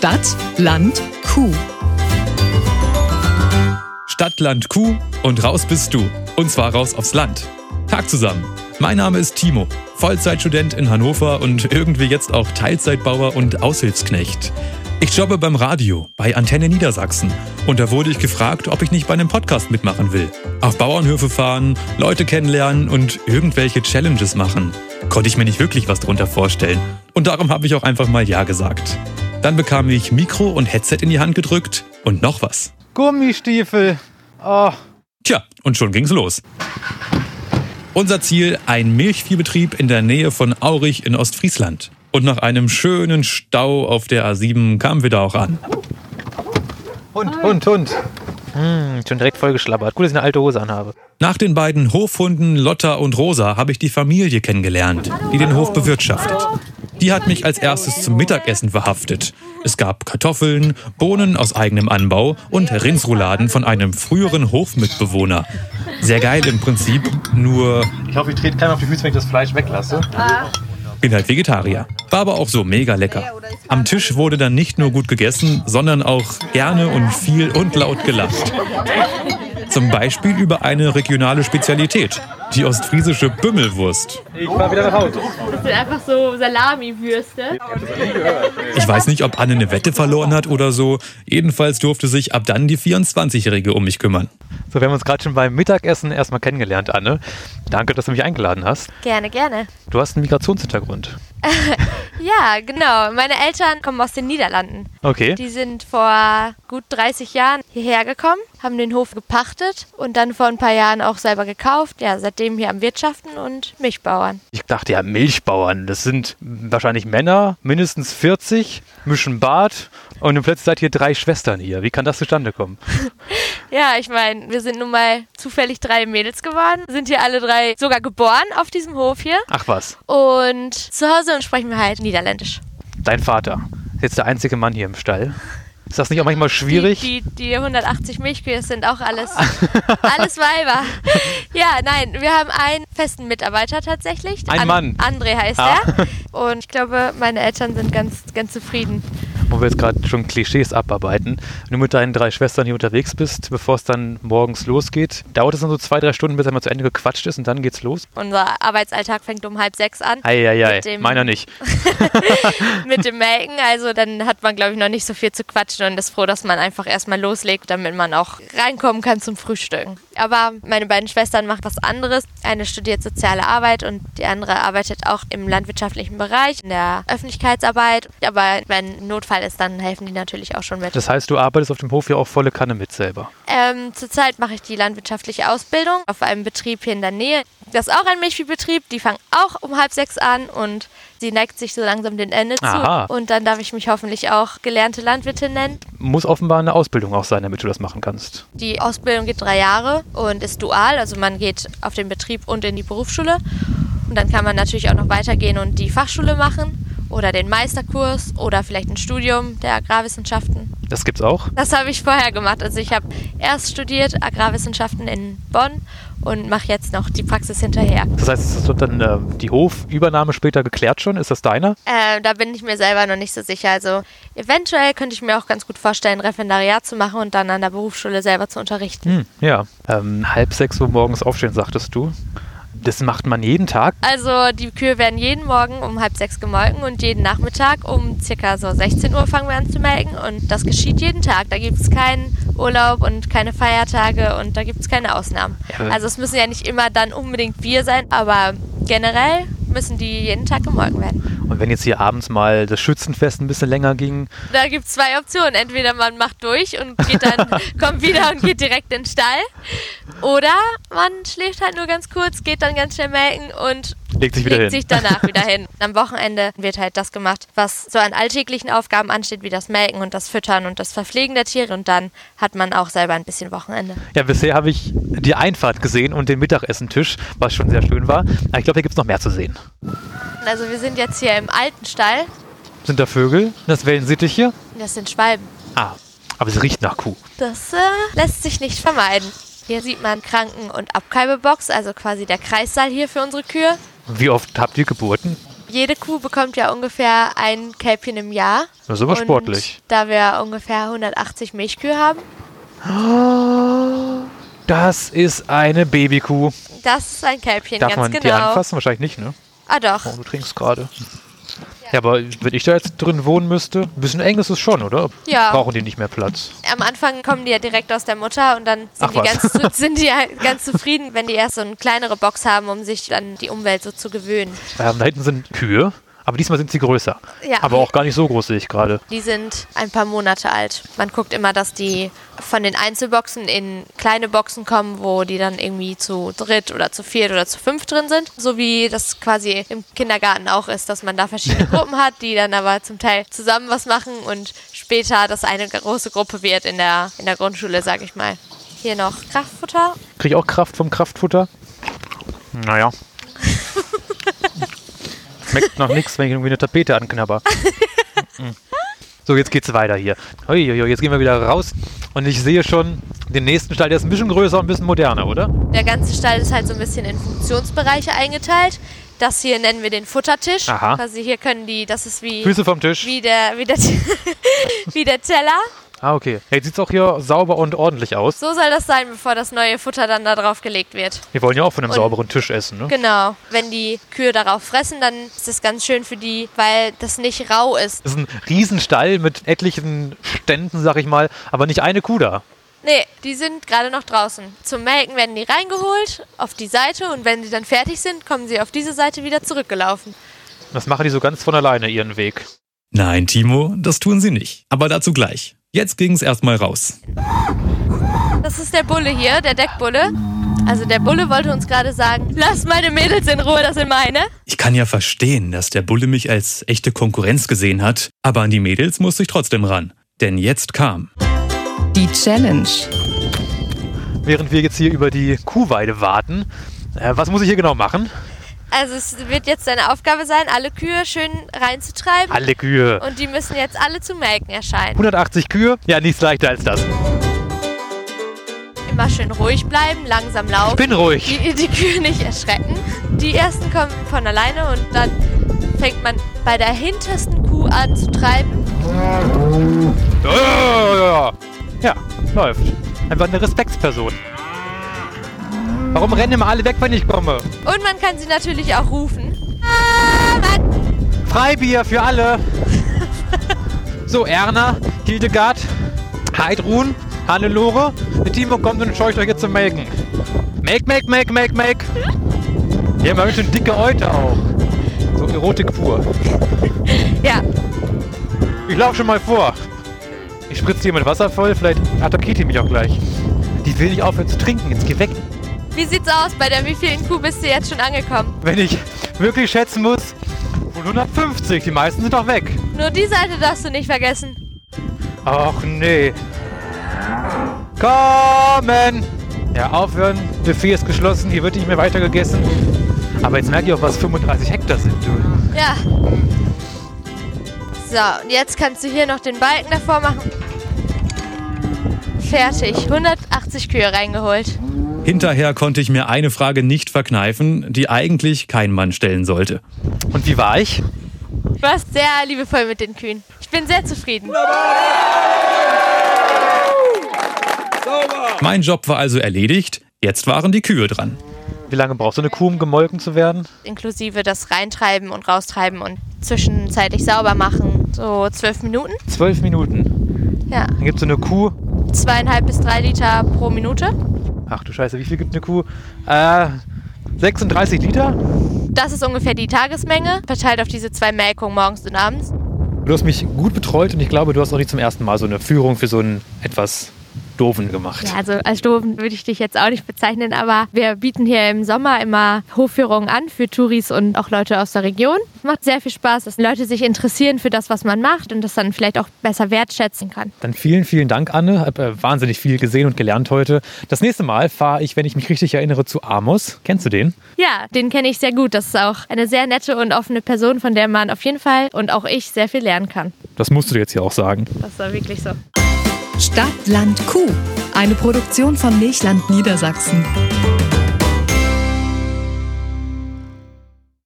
Stadt, Land, Kuh. Stadt, Land, Kuh und raus bist du. Und zwar raus aufs Land. Tag zusammen. Mein Name ist Timo, Vollzeitstudent in Hannover und irgendwie jetzt auch Teilzeitbauer und Aushilfsknecht. Ich jobbe beim Radio bei Antenne Niedersachsen und da wurde ich gefragt, ob ich nicht bei einem Podcast mitmachen will. Auf Bauernhöfe fahren, Leute kennenlernen und irgendwelche Challenges machen. Konnte ich mir nicht wirklich was drunter vorstellen und darum habe ich auch einfach mal Ja gesagt. Dann bekam ich Mikro und Headset in die Hand gedrückt und noch was. Gummistiefel. Oh. Tja, und schon ging's los. Unser Ziel ein Milchviehbetrieb in der Nähe von Aurich in Ostfriesland. Und nach einem schönen Stau auf der A7 kamen wir da auch an. Hund, Hund, Hund. Hm, schon direkt vollgeschlabbert. Gut, dass ich eine alte Hose anhabe. Nach den beiden Hofhunden Lotta und Rosa habe ich die Familie kennengelernt, die den Hof bewirtschaftet. Die hat mich als erstes zum Mittagessen verhaftet. Es gab Kartoffeln, Bohnen aus eigenem Anbau und Rindsrouladen von einem früheren Hofmitbewohner. Sehr geil im Prinzip, nur Ich hoffe, ich trete keiner auf die Füße, wenn ich das Fleisch weglasse. bin halt Vegetarier. War aber auch so mega lecker. Am Tisch wurde dann nicht nur gut gegessen, sondern auch gerne und viel und laut gelacht. Zum Beispiel über eine regionale Spezialität, die ostfriesische Bümmelwurst. Ich fahr wieder nach Hause. Das sind einfach so Salami-Würste. Ich weiß nicht, ob Anne eine Wette verloren hat oder so. Jedenfalls durfte sich ab dann die 24-Jährige um mich kümmern. So, wir haben uns gerade schon beim Mittagessen erstmal kennengelernt, Anne. Danke, dass du mich eingeladen hast. Gerne, gerne. Du hast einen Migrationshintergrund. Ja, genau. Meine Eltern kommen aus den Niederlanden. Okay. Die sind vor gut 30 Jahren hierher gekommen, haben den Hof gepachtet und dann vor ein paar Jahren auch selber gekauft. Ja, seitdem hier am Wirtschaften und Milchbauern. Ich dachte ja, Milchbauern, das sind wahrscheinlich Männer, mindestens 40, mischen Bart und dann plötzlich seid ihr drei Schwestern hier. Wie kann das zustande kommen? Ja, ich meine, wir sind nun mal zufällig drei Mädels geworden, sind hier alle drei sogar geboren auf diesem Hof hier Ach was, und zu Hause sprechen wir halt Niederländisch. dein Vater ist jetzt der einzige Mann hier im Stall. Ist das nicht auch manchmal schwierig? Die, die, die 180 Milchkühe sind auch alles, alles Weiber. Ja, nein, wir haben einen festen Mitarbeiter tatsächlich. Ein Mann. André heißt Ah. er. Und ich glaube, meine Eltern sind ganz, ganz zufrieden. Wo wir jetzt gerade schon Klischees abarbeiten. Wenn du mit deinen drei Schwestern hier unterwegs bist, bevor es dann morgens losgeht, dauert es dann so zwei, drei Stunden, bis einmal zu Ende gequatscht ist und dann geht's los? Unser Arbeitsalltag fängt um halb sechs an Eieiei, Mit dem- meiner nicht. mit dem Melken. Also dann hat man, glaube ich, noch nicht so viel zu quatschen und ist froh, dass man einfach erstmal loslegt, damit man auch reinkommen kann zum Frühstücken. Aber meine beiden Schwestern machen was anderes. Eine studiert soziale Arbeit und die andere arbeitet auch im landwirtschaftlichen Bereich, in der Öffentlichkeitsarbeit. Aber wenn Notfall ist, dann helfen die natürlich auch schon mit. Das heißt, du arbeitest auf dem Hof ja auch volle Kanne mit selber. Ähm, zurzeit mache ich die landwirtschaftliche Ausbildung auf einem Betrieb hier in der Nähe. Das ist auch ein Milchviehbetrieb. Die fangen auch um halb sechs an und sie neigt sich so langsam dem Ende Aha. zu. Und dann darf ich mich hoffentlich auch gelernte Landwirtin nennen. Muss offenbar eine Ausbildung auch sein, damit du das machen kannst. Die Ausbildung geht drei Jahre und ist dual. Also man geht auf den Betrieb und in die Berufsschule. Und dann kann man natürlich auch noch weitergehen und die Fachschule machen oder den Meisterkurs oder vielleicht ein Studium der Agrarwissenschaften. Das gibt's auch. Das habe ich vorher gemacht. Also ich habe erst studiert Agrarwissenschaften in Bonn und mache jetzt noch die Praxis hinterher. Das heißt, es wird dann äh, die Hofübernahme später geklärt schon. Ist das deiner? Äh, da bin ich mir selber noch nicht so sicher. Also eventuell könnte ich mir auch ganz gut vorstellen, Referendariat zu machen und dann an der Berufsschule selber zu unterrichten. Hm, ja. Ähm, halb sechs Uhr morgens aufstehen, sagtest du. Das macht man jeden Tag. Also die Kühe werden jeden Morgen um halb sechs gemolken und jeden Nachmittag um circa so 16 Uhr fangen wir an zu melken und das geschieht jeden Tag. Da gibt es keinen Urlaub und keine Feiertage und da gibt es keine Ausnahmen. Ja. Also es müssen ja nicht immer dann unbedingt wir sein, aber generell müssen die jeden Tag gemolken werden. Und wenn jetzt hier abends mal das Schützenfest ein bisschen länger ging, Da gibt es zwei Optionen. Entweder man macht durch und geht dann, kommt wieder und geht direkt in den Stall. Oder man schläft halt nur ganz kurz, geht dann ganz schnell melken und legt sich wieder legt hin. sich danach wieder hin. Am Wochenende wird halt das gemacht, was so an alltäglichen Aufgaben ansteht, wie das Melken und das Füttern und das Verpflegen der Tiere. Und dann hat man auch selber ein bisschen Wochenende. Ja, bisher habe ich die Einfahrt gesehen und den Mittagessentisch, was schon sehr schön war. Aber ich glaube, hier gibt es noch mehr zu sehen. Also wir sind jetzt hier im alten Stall. Sind da Vögel? Das Wellensittiche? Das sind Schwalben. Ah, aber es riecht nach Kuh. Das äh, lässt sich nicht vermeiden. Hier sieht man Kranken- und Abkalbebox, also quasi der Kreissaal hier für unsere Kühe. Wie oft habt ihr Geburten? Jede Kuh bekommt ja ungefähr ein Kälbchen im Jahr. Das ist aber Und sportlich. Da wir ungefähr 180 Milchkühe haben, Das ist eine Babykuh. das ist ein Kälbchen, Darf ganz man die genau. anfassen? Wahrscheinlich nicht, ne? Ah doch. Oh, du trinkst gerade. Ja, aber wenn ich da jetzt drin wohnen müsste, ein bisschen eng ist es schon, oder? Ja. Brauchen die nicht mehr Platz? Am Anfang kommen die ja direkt aus der Mutter und dann Ach sind, die was. ganz, sind die ja ganz zufrieden, wenn die erst so eine kleinere Box haben, um sich an die Umwelt so zu gewöhnen. Ähm, da hinten sind Kühe, aber diesmal sind sie größer. Ja. Aber auch gar nicht so groß, sehe ich gerade. Die sind ein paar Monate alt. Man guckt immer, dass die von den Einzelboxen in kleine Boxen kommen, wo die dann irgendwie zu dritt oder zu viert oder zu fünf drin sind. So wie das quasi im Kindergarten auch ist, dass man da verschiedene Gruppen hat, die dann aber zum Teil zusammen was machen und später das eine große Gruppe wird in der, in der Grundschule, sag ich mal. Hier noch Kraftfutter. Kriege ich auch Kraft vom Kraftfutter? Naja. Schmeckt noch nichts, wenn ich irgendwie eine Tapete anknabber. So, jetzt geht's weiter hier. Uiuiui, jetzt gehen wir wieder raus. Und ich sehe schon den nächsten Stall, der ist ein bisschen größer und ein bisschen moderner, oder? Der ganze Stall ist halt so ein bisschen in Funktionsbereiche eingeteilt. Das hier nennen wir den Futtertisch. Aha. Quasi hier können die, das ist wie, Füße vom Tisch. wie, der, wie, der, wie der Teller. Ah, okay. Jetzt sieht's auch hier sauber und ordentlich aus. So soll das sein, bevor das neue Futter dann da drauf gelegt wird. Wir wollen ja auch von einem Und- sauberen Tisch essen, ne? Genau. Wenn die Kühe darauf fressen, dann ist das ganz schön für die, weil das nicht rau ist. Das ist ein Riesenstall mit etlichen Ständen, sag ich mal, aber nicht eine Kuh da. Nee, die sind gerade noch draußen. Zum Melken werden die reingeholt auf die Seite und wenn sie dann fertig sind, kommen sie auf diese Seite wieder zurückgelaufen. Das machen die so ganz von alleine ihren Weg. Nein, Timo, das tun sie nicht. Aber dazu gleich. Jetzt ging's erstmal raus. Das ist der Bulle hier, der Deckbulle. Also der Bulle wollte uns gerade sagen, lass meine Mädels in Ruhe, das sind meine. Ich kann ja verstehen, dass der Bulle mich als echte Konkurrenz gesehen hat, aber an die Mädels musste ich trotzdem ran. Denn jetzt kam. Die Challenge. Während wir jetzt hier über die Kuhweide warten, äh, was muss ich hier genau machen? Also es wird jetzt deine Aufgabe sein, alle Kühe schön reinzutreiben. Alle Kühe. Und die müssen jetzt alle zum Melken erscheinen. 180 Kühe? Ja, nichts leichter als das. Immer schön ruhig bleiben, langsam Ich laufen. bin ruhig. Die, die Kühe nicht erschrecken. Die ersten kommen von alleine und dann fängt man bei der hintersten Kuh an zu treiben. Ja, ja, ja. ja, läuft. Einfach eine Respektsperson. Warum rennen immer alle weg, wenn ich komme? Und man kann sie natürlich auch rufen. Ah, Mann. Freibier für alle. So, Erna, Hildegard, Heidrun, Hannelore. Der Timo kommt und scheucht euch jetzt zum Melken. Melk, melk, melk, melk, melk. Wir haben ja schön dicke Eute auch. So Erotik pur. Ja, Ich laufe schon mal vor. Ich spritze hier mit Wasser voll, vielleicht attackiert die mich auch gleich. Die will nicht aufhören zu trinken, jetzt geh weg. Wie sieht's aus? Bei der wievielten Kuh bist du jetzt schon angekommen? Wenn ich wirklich schätzen muss, wohl 150, die meisten sind doch weg. Nur die Seite darfst du nicht vergessen. Ach nee. Kommen! Ja, aufhören. Buffet ist geschlossen, hier wird nicht mehr weiter gegessen. Aber jetzt merke ich auch, was 35 Hektar sind, du. Ja. So, und jetzt kannst du hier noch den Balken davor machen. Fertig. 180 Kühe reingeholt. Hinterher konnte ich mir eine Frage nicht verkneifen, die eigentlich kein Mann stellen sollte. Und wie war ich? Du warst sehr liebevoll mit den Kühen. Ich bin sehr zufrieden. Mein Job war also erledigt, jetzt waren die Kühe dran. Wie lange braucht so eine Kuh, um gemolken zu werden? Inklusive das Reintreiben und Raustreiben und zwischenzeitlich sauber machen. So zwölf Minuten. Zwölf Minuten. Ja. Dann gibt es so eine Kuh. Zweieinhalb bis drei Liter pro Minute. Ach du Scheiße, wie viel gibt eine Kuh? Äh, 36 Liter? Das ist ungefähr die Tagesmenge, verteilt auf diese zwei Melkungen morgens und abends. Du hast mich gut betreut und ich glaube, du hast auch nicht zum ersten Mal so eine Führung für so einen etwas doofen gemacht. Ja, also als doofen würde ich dich jetzt auch nicht bezeichnen, aber wir bieten hier im Sommer immer Hofführungen an für Touris und auch Leute aus der Region. Es macht sehr viel Spaß, dass Leute sich interessieren für das, was man macht und das dann vielleicht auch besser wertschätzen kann. Dann vielen, vielen Dank, Anne. Hab äh, wahnsinnig viel gesehen und gelernt heute. Das nächste Mal fahre ich, wenn ich mich richtig erinnere, zu Amos. Kennst du den? Ja, den kenne ich sehr gut. Das ist auch eine sehr nette und offene Person, von der man auf jeden Fall und auch ich sehr viel lernen kann. Das musst du jetzt hier auch sagen. Das war wirklich so. Stadt, Land, Kuh. Eine Produktion von Milchland Niedersachsen.